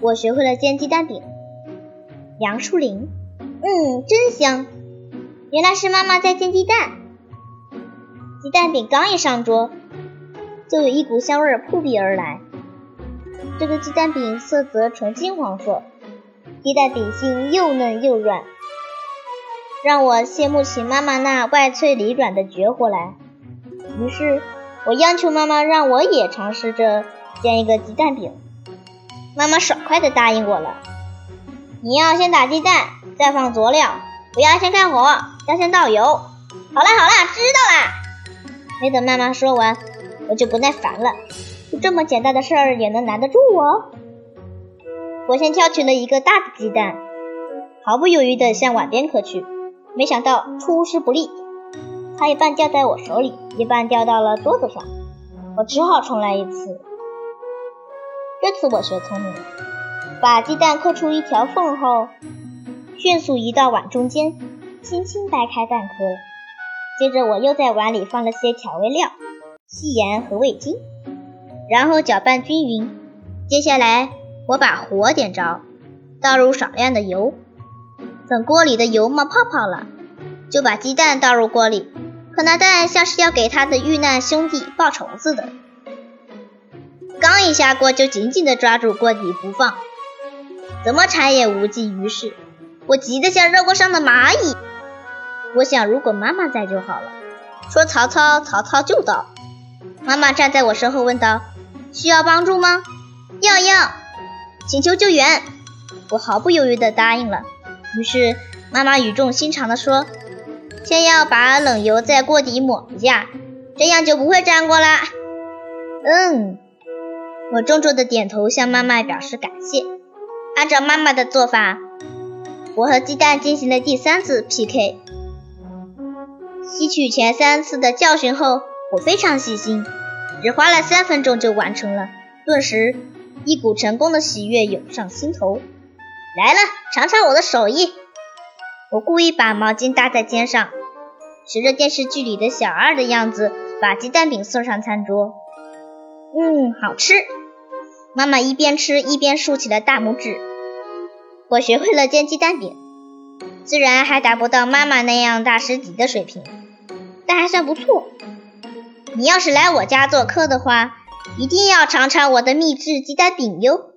我学会了煎鸡蛋饼。杨树林，嗯，真香。原来是妈妈在煎鸡蛋。鸡蛋饼刚一上桌，就有一股香味扑鼻而来。这个鸡蛋饼色泽纯金黄色，鸡蛋饼心又嫩又软，让我羡慕起妈妈那外脆里软的绝活来。于是，我央求妈妈让我也尝试着煎一个鸡蛋饼。妈妈爽快地答应我了。你要先打鸡蛋，再放佐料，不要先开火，要先倒油。好啦好啦，知道啦。没等妈妈说完，我就不耐烦了。就这么简单的事儿也能难得住我？我先挑取了一个大的鸡蛋，毫不犹豫地向碗边磕去。没想到出师不利，它一半掉在我手里，一半掉到了桌子上。我只好重来一次。这次我学聪明了，把鸡蛋磕出一条缝后，迅速移到碗中间，轻轻掰开蛋壳。接着我又在碗里放了些调味料，细盐和味精，然后搅拌均匀。接下来我把火点着，倒入少量的油。等锅里的油冒泡泡了，就把鸡蛋倒入锅里。可那蛋像是要给他的遇难兄弟报仇似的，刚一下锅就紧紧地抓住锅底不放，怎么铲也无济于事。我急得像热锅上的蚂蚁。我想，如果妈妈在就好了。说曹操，曹操就到。妈妈站在我身后问道：“需要帮助吗？”“要要，请求救援。”我毫不犹豫地答应了。于是妈妈语重心长地说：“先要把冷油在锅底抹一下，这样就不会粘锅啦。”嗯，我重重的点头，向妈妈表示感谢。按照妈妈的做法，我和鸡蛋进行了第三次 PK。吸取前三次的教训后，我非常细心，只花了三分钟就完成了。顿时，一股成功的喜悦涌上心头。来了，尝尝我的手艺。我故意把毛巾搭在肩上，学着电视剧里的小二的样子，把鸡蛋饼送上餐桌。嗯，好吃。妈妈一边吃一边竖起了大拇指。我学会了煎鸡蛋饼。虽然还达不到妈妈那样大师级的水平，但还算不错。你要是来我家做客的话，一定要尝尝我的秘制鸡蛋饼哟。